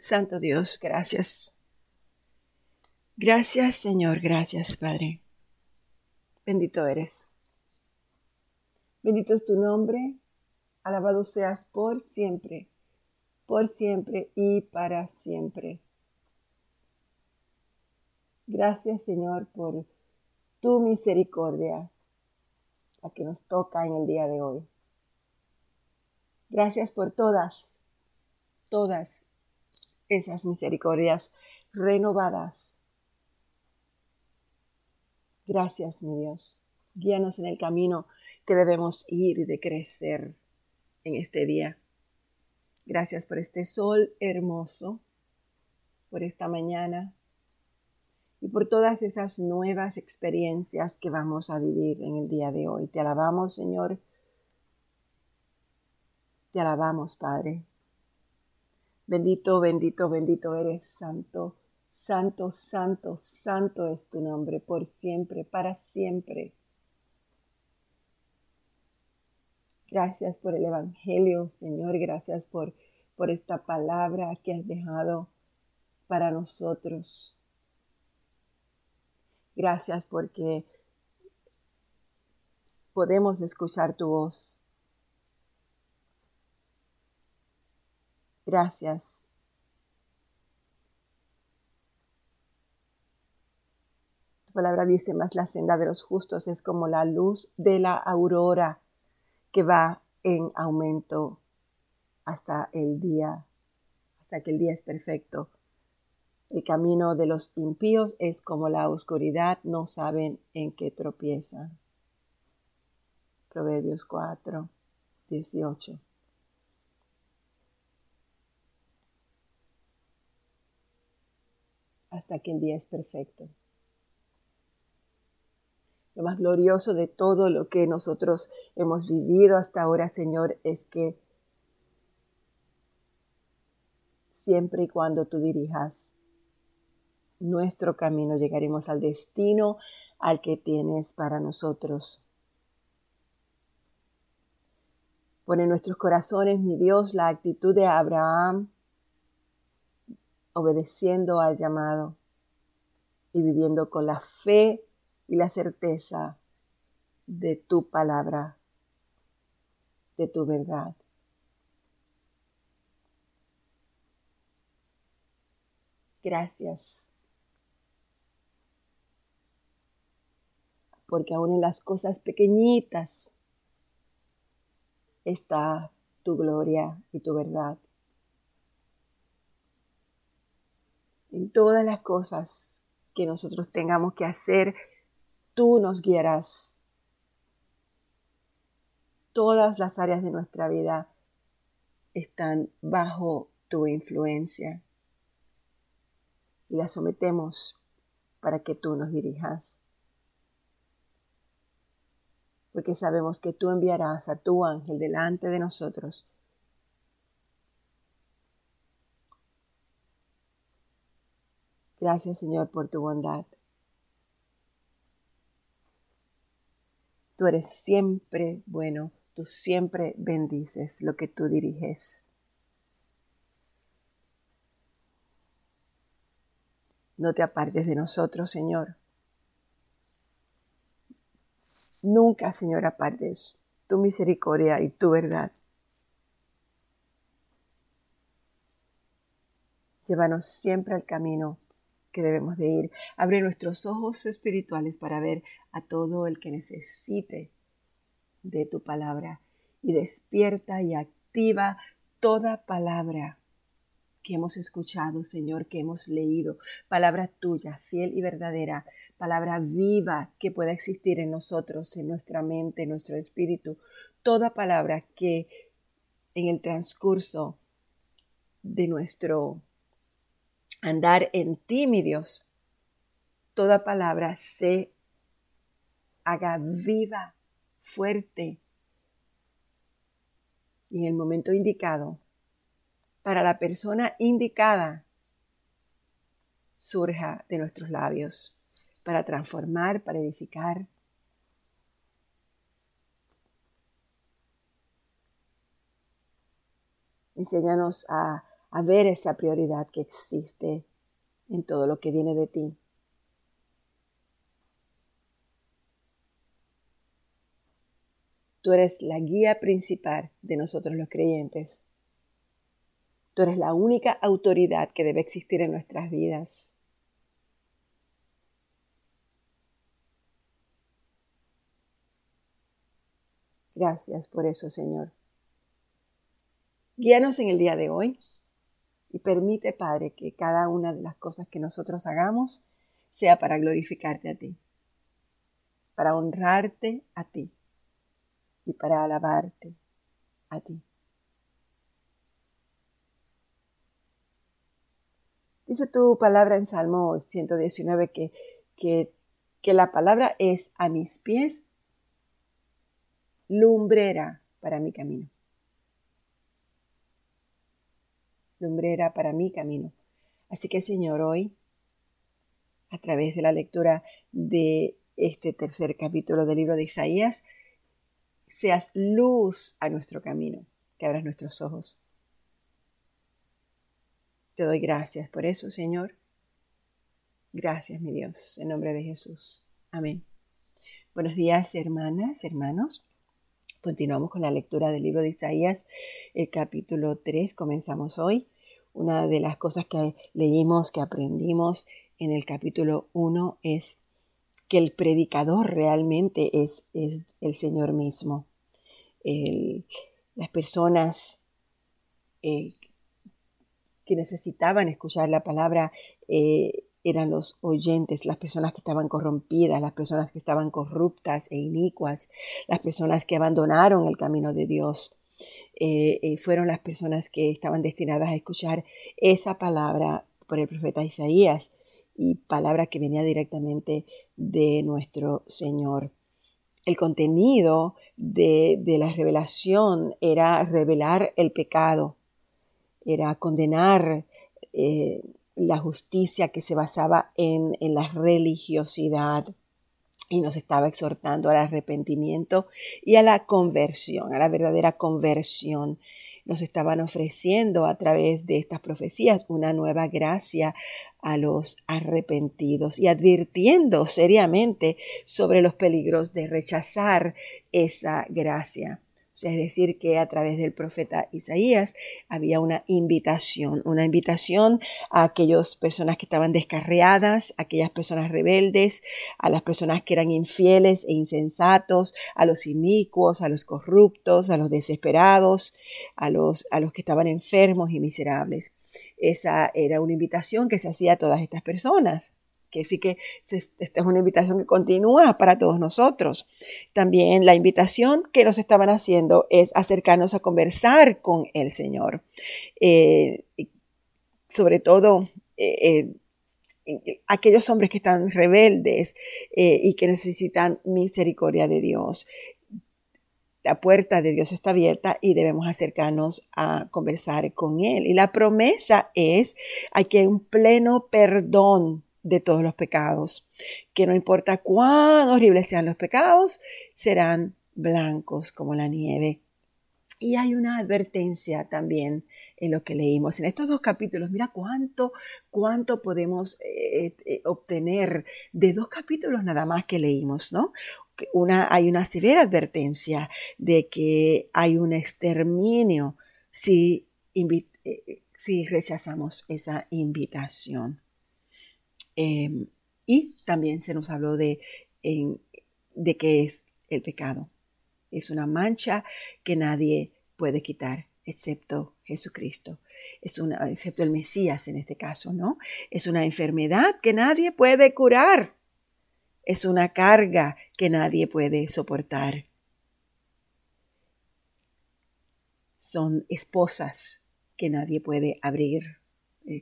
Santo Dios, gracias. Gracias Señor, gracias Padre. Bendito eres. Bendito es tu nombre. Alabado seas por siempre, por siempre y para siempre. Gracias Señor por tu misericordia, la que nos toca en el día de hoy. Gracias por todas, todas esas misericordias renovadas. Gracias, mi Dios. Guíanos en el camino que debemos ir y de crecer en este día. Gracias por este sol hermoso, por esta mañana y por todas esas nuevas experiencias que vamos a vivir en el día de hoy. Te alabamos, Señor. Te alabamos, Padre. Bendito, bendito, bendito eres, santo, santo, santo, santo es tu nombre, por siempre, para siempre. Gracias por el Evangelio, Señor, gracias por, por esta palabra que has dejado para nosotros. Gracias porque podemos escuchar tu voz. Gracias. Tu palabra dice más la senda de los justos es como la luz de la aurora que va en aumento hasta el día, hasta que el día es perfecto. El camino de los impíos es como la oscuridad, no saben en qué tropiezan. Proverbios 4, 18. Hasta que el día es perfecto. Lo más glorioso de todo lo que nosotros hemos vivido hasta ahora, Señor, es que siempre y cuando tú dirijas nuestro camino, llegaremos al destino al que tienes para nosotros. Pone en nuestros corazones, mi Dios, la actitud de Abraham, obedeciendo al llamado y viviendo con la fe y la certeza de tu palabra, de tu verdad. Gracias. Porque aún en las cosas pequeñitas está tu gloria y tu verdad. En todas las cosas que nosotros tengamos que hacer, tú nos guiarás. Todas las áreas de nuestra vida están bajo tu influencia y las sometemos para que tú nos dirijas. Porque sabemos que tú enviarás a tu ángel delante de nosotros Gracias Señor por tu bondad. Tú eres siempre bueno, tú siempre bendices lo que tú diriges. No te apartes de nosotros, Señor. Nunca, Señor, apartes tu misericordia y tu verdad. Llévanos siempre al camino que debemos de ir. Abre nuestros ojos espirituales para ver a todo el que necesite de tu palabra. Y despierta y activa toda palabra que hemos escuchado, Señor, que hemos leído, palabra tuya, fiel y verdadera, palabra viva que pueda existir en nosotros, en nuestra mente, en nuestro espíritu, toda palabra que en el transcurso de nuestro andar en ti, mi Dios, toda palabra se haga viva, fuerte y en el momento indicado, para la persona indicada, surja de nuestros labios para transformar, para edificar. Enséñanos a a ver esa prioridad que existe en todo lo que viene de ti. Tú eres la guía principal de nosotros los creyentes. Tú eres la única autoridad que debe existir en nuestras vidas. Gracias por eso, Señor. Guíanos en el día de hoy y permite, Padre, que cada una de las cosas que nosotros hagamos sea para glorificarte a ti, para honrarte a ti y para alabarte a ti. Dice tu palabra en Salmo 119 que, que, que la palabra es a mis pies lumbrera para mi camino. Lumbrera para mi camino. Así que Señor, hoy, a través de la lectura de este tercer capítulo del libro de Isaías, seas luz a nuestro camino, que abras nuestros ojos. Te doy gracias por eso, Señor. Gracias, mi Dios, en nombre de Jesús. Amén. Buenos días, hermanas, hermanos. Continuamos con la lectura del libro de Isaías, el capítulo 3. Comenzamos hoy. Una de las cosas que leímos, que aprendimos en el capítulo 1 es que el predicador realmente es, el Señor mismo. las personas eh, que necesitaban escuchar la palabra eh, eran los oyentes, las personas que estaban corrompidas, las personas que estaban corruptas e inicuas, las personas que abandonaron el camino de Dios. Eh, eh, fueron las personas que estaban destinadas a escuchar esa palabra por el profeta Isaías y palabra que venía directamente de nuestro Señor. El contenido de, la revelación era revelar el pecado, era condenar eh, la justicia que se basaba en, la religiosidad y nos estaba exhortando al arrepentimiento y a la conversión, a la verdadera conversión. Nos estaban ofreciendo a través de estas profecías una nueva gracia a los arrepentidos y advirtiendo seriamente sobre los peligros de rechazar esa gracia es decir, que a través del profeta Isaías había una invitación, una invitación a aquellas personas que estaban descarriadas, a aquellas personas rebeldes, a las personas que eran infieles e insensatos, a los inicuos, a los corruptos, a los desesperados, a los, a los que estaban enfermos y miserables. Esa era una invitación que se hacía a todas estas personas que sí que esta es una invitación que continúa para todos nosotros. También la invitación que nos estaban haciendo es acercarnos a conversar con el Señor. Eh, sobre todo eh, eh, aquellos hombres que están rebeldes y que necesitan misericordia de Dios. La puerta de Dios está abierta y debemos acercarnos a conversar con Él. Y la promesa es, hay que un pleno perdón de todos los pecados, que no importa cuán horribles sean los pecados, serán blancos como la nieve. Y hay una advertencia también en lo que leímos en estos dos capítulos. Mira cuánto, cuánto podemos eh, eh, obtener de dos capítulos nada más que leímos, ¿no? Una, hay una severa advertencia de que hay un exterminio si, eh, si rechazamos esa invitación. Em, y también se nos habló de, de qué es el pecado. Es una mancha que nadie puede quitar excepto Jesucristo. Es una, excepto el Mesías en este caso, ¿no? Es una enfermedad que nadie puede curar. Es una carga que nadie puede soportar. Son esposas que nadie puede abrir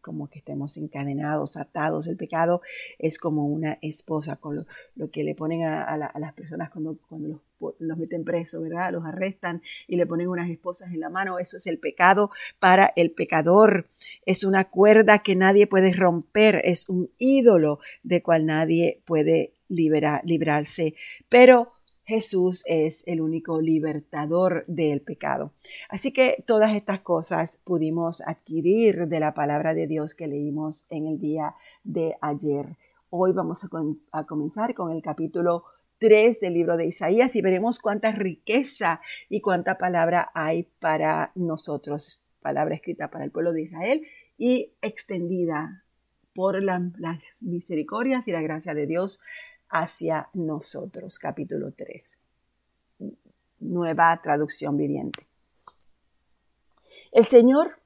como que estemos encadenados, atados. El pecado es como una esposa, con lo, que le ponen a, las personas cuando, los, meten presos, ¿verdad? Los arrestan y le ponen unas esposas en la mano. Eso es el pecado para el pecador. Es una cuerda que nadie puede romper, es un ídolo de cual nadie puede liberar, librarse. Pero Jesús es el único libertador del pecado. Así que todas estas cosas pudimos adquirir de la palabra de Dios que leímos en el día de ayer. Hoy vamos a, comenzar con el capítulo 3 del libro de Isaías y veremos cuánta riqueza y cuánta palabra hay para nosotros, palabra escrita para el pueblo de Israel y extendida por las misericordias y la gracia de Dios hacia nosotros. Capítulo 3. Nueva traducción viviente. El Señor,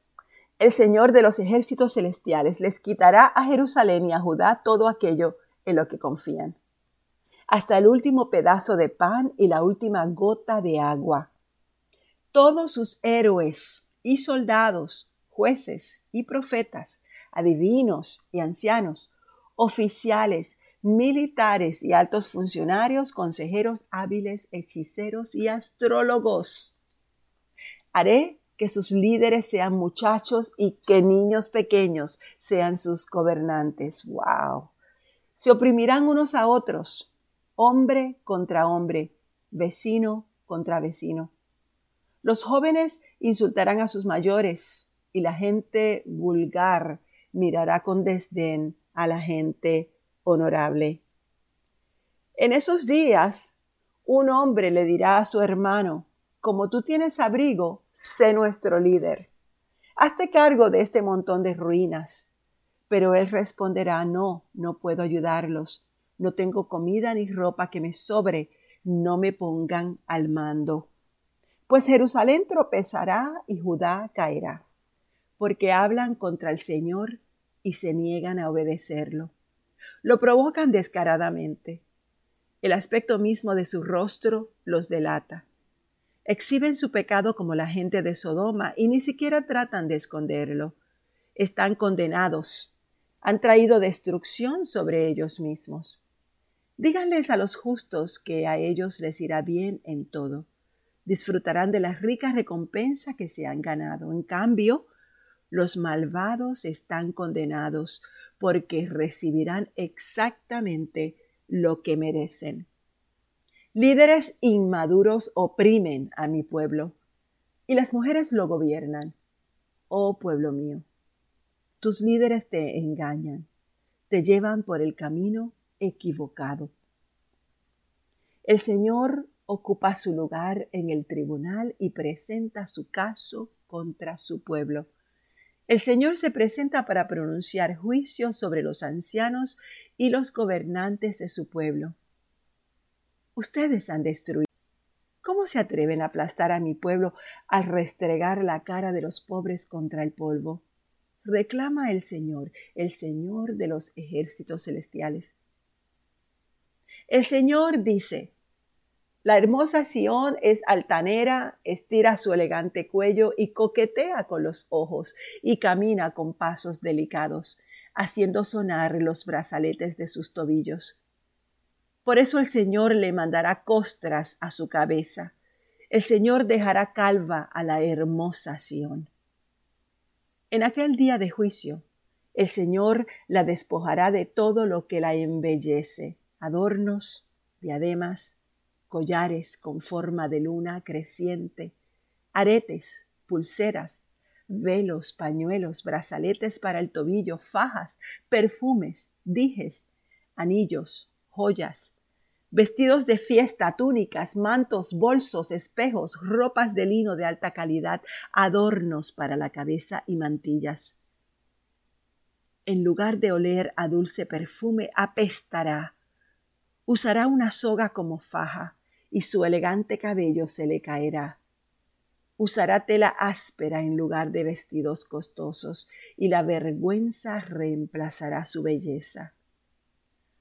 el Señor de los ejércitos celestiales, les quitará a Jerusalén y a Judá todo aquello en lo que confían, hasta el último pedazo de pan y la última gota de agua. Todos sus héroes y soldados, jueces y profetas, adivinos y ancianos, oficiales, militares y altos funcionarios, consejeros hábiles, hechiceros y astrólogos. Haré que sus líderes sean muchachos y que niños pequeños sean sus gobernantes. ¡Wow! Se oprimirán unos a otros, hombre contra hombre, vecino contra vecino. Los jóvenes insultarán a sus mayores y la gente vulgar mirará con desdén a la gente honorable. En esos días, un hombre le dirá a su hermano, como tú tienes abrigo, sé nuestro líder. Hazte cargo de este montón de ruinas. Pero él responderá, no, no puedo ayudarlos. No tengo comida ni ropa que me sobre. No me pongan al mando. Pues Jerusalén tropezará y Judá caerá, porque hablan contra el Señor y se niegan a obedecerlo. Lo provocan descaradamente. El aspecto mismo de su rostro los delata. Exhiben su pecado como la gente de Sodoma y ni siquiera tratan de esconderlo. Están condenados. Han traído destrucción sobre ellos mismos. Díganles a los justos que a ellos les irá bien en todo. Disfrutarán de la rica recompensa que se han ganado. En cambio, los malvados están condenados porque recibirán exactamente lo que merecen. Líderes inmaduros oprimen a mi pueblo y las mujeres lo gobiernan. Oh pueblo mío, tus líderes te engañan, te llevan por el camino equivocado. El Señor ocupa su lugar en el tribunal y presenta su caso contra su pueblo. El Señor se presenta para pronunciar juicio sobre los ancianos y los gobernantes de su pueblo. Ustedes han destruido. ¿Cómo se atreven a aplastar a mi pueblo al restregar la cara de los pobres contra el polvo? Reclama el Señor, el Señor de los ejércitos celestiales. El Señor dice, la hermosa Sión es altanera, estira su elegante cuello y coquetea con los ojos y camina con pasos delicados, haciendo sonar los brazaletes de sus tobillos. Por eso el Señor le mandará costras a su cabeza. El Señor dejará calva a la hermosa Sión. En aquel día de juicio, el Señor la despojará de todo lo que la embellece, adornos, diademas, collares con forma de luna creciente, aretes, pulseras, velos, pañuelos, brazaletes para el tobillo, fajas, perfumes, dijes, anillos, joyas, vestidos de fiesta, túnicas, mantos, bolsos, espejos, ropas de lino de alta calidad, adornos para la cabeza y mantillas. En lugar de oler a dulce perfume, apestará. Usará una soga como faja, y su elegante cabello se le caerá. Usará tela áspera en lugar de vestidos costosos, y la vergüenza reemplazará su belleza.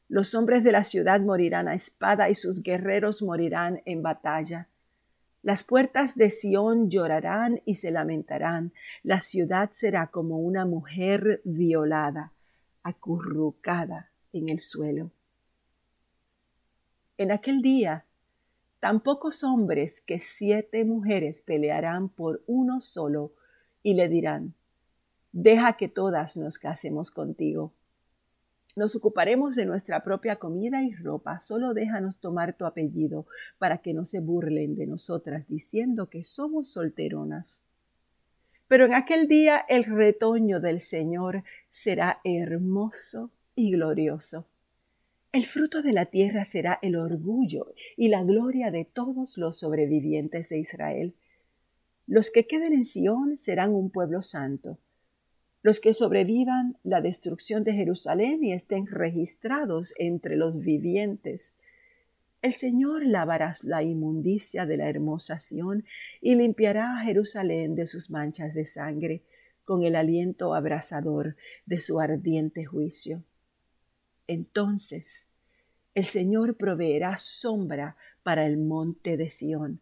Los hombres de la ciudad morirán a espada y sus guerreros morirán en batalla. Las puertas de Sión llorarán y se lamentarán. La ciudad será como una mujer violada, acurrucada en el suelo. En aquel día tan pocos hombres que siete mujeres pelearán por uno solo y le dirán, deja que todas nos casemos contigo. Nos ocuparemos de nuestra propia comida y ropa. Solo déjanos tomar tu apellido para que no se burlen de nosotras diciendo que somos solteronas. Pero en aquel día el retoño del Señor será hermoso y glorioso. El fruto de la tierra será el orgullo y la gloria de todos los sobrevivientes de Israel. Los que queden en Sión serán un pueblo santo los que sobrevivan la destrucción de Jerusalén y estén registrados entre los vivientes. El Señor lavará la inmundicia de la hermosa Sión y limpiará a Jerusalén de sus manchas de sangre con el aliento abrasador de su ardiente juicio. Entonces el Señor proveerá sombra para el monte de Sión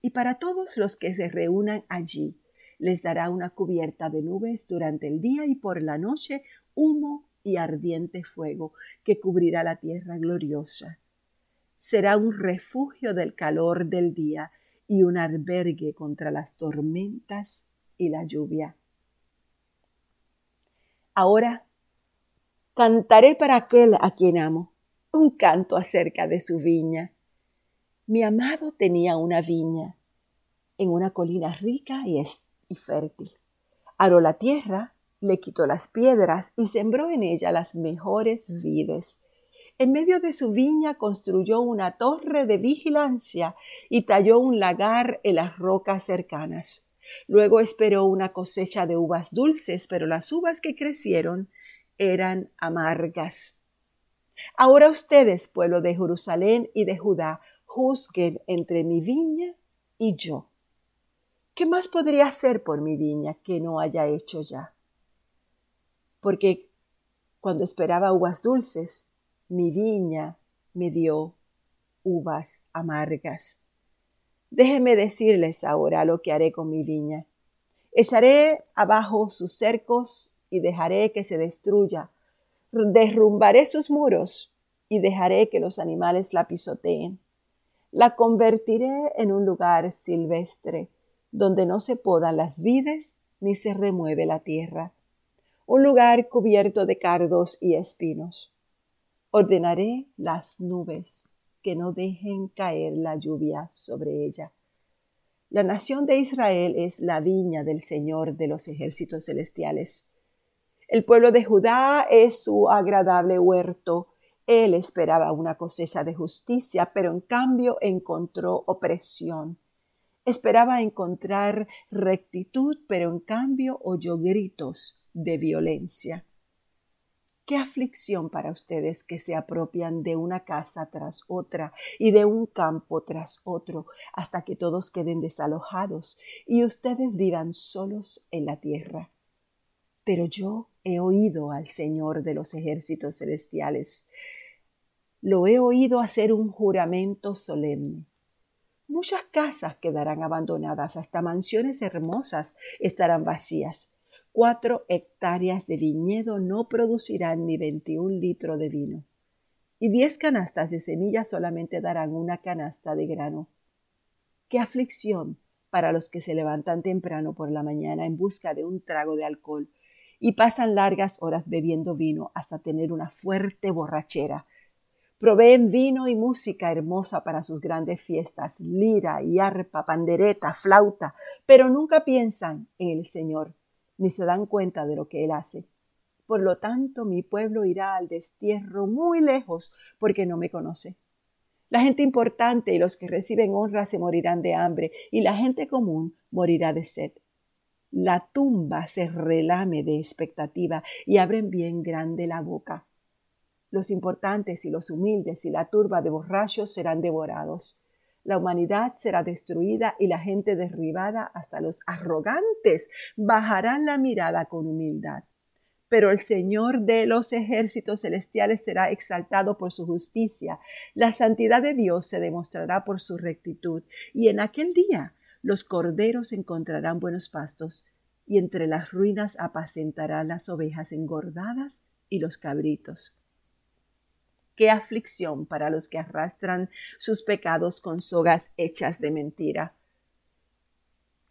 y para todos los que se reúnan allí les dará una cubierta de nubes durante el día y por la noche humo y ardiente fuego que cubrirá la tierra gloriosa. Será un refugio del calor del día y un albergue contra las tormentas y la lluvia. Ahora cantaré para aquel a quien amo un canto acerca de su viña. Mi amado tenía una viña en una colina rica y y fértil. Aró la tierra, le quitó las piedras y sembró en ella las mejores vides. En medio de su viña construyó una torre de vigilancia y talló un lagar en las rocas cercanas. Luego esperó una cosecha de uvas dulces, pero las uvas que crecieron eran amargas. Ahora ustedes, pueblo de Jerusalén y de Judá, juzguen entre mi viña y yo. ¿Qué más podría hacer por mi viña que no haya hecho ya? Porque cuando esperaba uvas dulces, mi viña me dio uvas amargas. Déjenme decirles ahora lo que haré con mi viña. Echaré abajo sus cercos y dejaré que se destruya. Derrumbaré sus muros y dejaré que los animales la pisoteen. La convertiré en un lugar silvestre donde no se podan las vides ni se remueve la tierra, un lugar cubierto de cardos y espinos. Ordenaré las nubes que no dejen caer la lluvia sobre ella. La nación de Israel es la viña del Señor de los ejércitos celestiales. El pueblo de Judá es su agradable huerto. Él esperaba una cosecha de justicia, pero en cambio encontró opresión Esperaba encontrar rectitud, pero en cambio oyó gritos de violencia. Qué aflicción para ustedes que se apropian de una casa tras otra y de un campo tras otro hasta que todos queden desalojados y ustedes vivan solos en la tierra. Pero yo he oído al Señor de los ejércitos celestiales. Lo he oído hacer un juramento solemne Muchas casas quedarán abandonadas, hasta mansiones hermosas estarán vacías. Cuatro hectáreas de viñedo no producirán ni veintiún litros de vino. Y diez canastas de semillas solamente darán una canasta de grano. Qué aflicción para los que se levantan temprano por la mañana en busca de un trago de alcohol y pasan largas horas bebiendo vino hasta tener una fuerte borrachera Proveen vino y música hermosa para sus grandes fiestas, lira y arpa, pandereta, flauta, pero nunca piensan en el Señor, ni se dan cuenta de lo que Él hace. Por lo tanto, mi pueblo irá al destierro muy lejos porque no me conoce. La gente importante y los que reciben honra se morirán de hambre y la gente común morirá de sed. La tumba se relame de expectativa y abren bien grande la boca los importantes y los humildes y la turba de borrachos serán devorados. La humanidad será destruida y la gente derribada hasta los arrogantes bajarán la mirada con humildad. Pero el Señor de los ejércitos celestiales será exaltado por su justicia. La santidad de Dios se demostrará por su rectitud. Y en aquel día los corderos encontrarán buenos pastos y entre las ruinas apacentarán las ovejas engordadas y los cabritos. Qué aflicción para los que arrastran sus pecados con sogas hechas de mentira.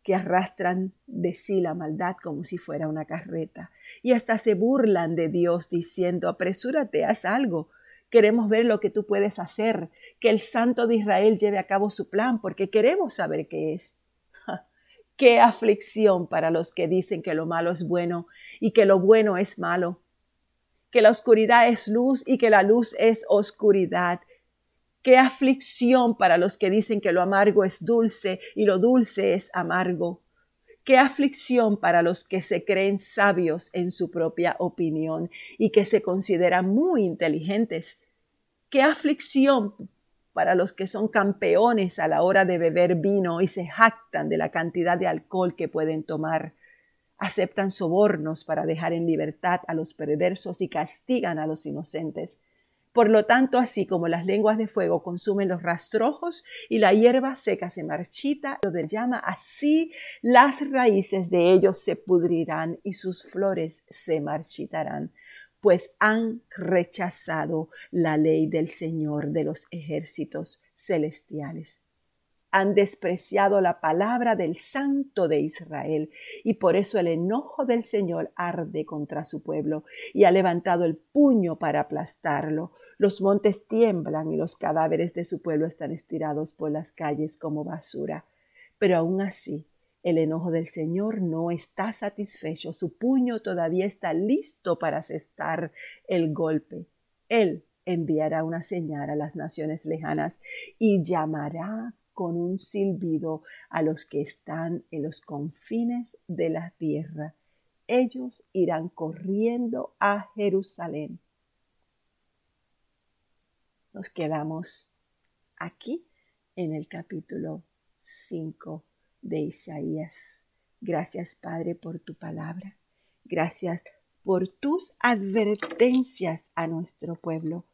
que arrastran de sí la maldad como si fuera una carreta, y hasta se burlan de Dios diciendo, apresúrate, haz algo, queremos ver lo que tú puedes hacer, que el Santo de Israel lleve a cabo su plan, porque queremos saber qué es. Qué aflicción para los que dicen que lo malo es bueno y que lo bueno es malo, que la oscuridad es luz y que la luz es oscuridad. Qué aflicción para los que dicen que lo amargo es dulce y lo dulce es amargo. Qué aflicción para los que se creen sabios en su propia opinión y que se consideran muy inteligentes. Qué aflicción para los que son campeones a la hora de beber vino y se jactan de la cantidad de alcohol que pueden tomar. Aceptan sobornos para dejar en libertad a los perversos y castigan a los inocentes. Por lo tanto, así como las lenguas de fuego consumen los rastrojos y la hierba seca se marchita, lo de llama así, las raíces de ellos se pudrirán y sus flores se marchitarán, pues han rechazado la ley del Señor de los ejércitos celestiales han despreciado la palabra del Santo de Israel, y por eso el enojo del Señor arde contra su pueblo, y ha levantado el puño para aplastarlo. Los montes tiemblan y los cadáveres de su pueblo están estirados por las calles como basura. Pero aún así, el enojo del Señor no está satisfecho, su puño todavía está listo para asestar el golpe. Él enviará una señal a las naciones lejanas y llamará con un silbido a los que están en los confines de la tierra. Ellos irán corriendo a Jerusalén. Nos quedamos aquí en el capítulo 5 de Isaías. Gracias, Padre, por tu palabra. Gracias por tus advertencias a nuestro pueblo.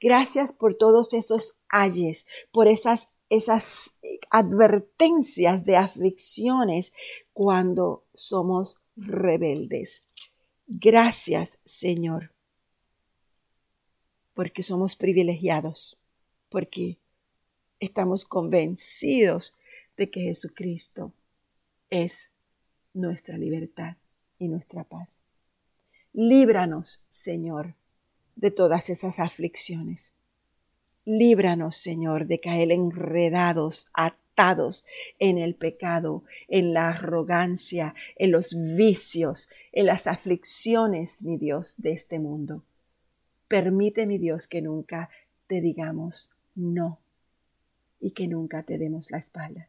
Gracias por todos esos ayes, por esas esas advertencias de aflicciones cuando somos rebeldes. Gracias, Señor, porque somos privilegiados, porque estamos convencidos que Jesucristo es nuestra libertad y nuestra paz. Líbranos, Señor, de todas esas aflicciones. Líbranos, Señor, de caer enredados, atados en el pecado, en la arrogancia, en los vicios, en las aflicciones, mi Dios, de este mundo. Permite, mi Dios, que nunca te digamos no y que nunca te demos la espalda.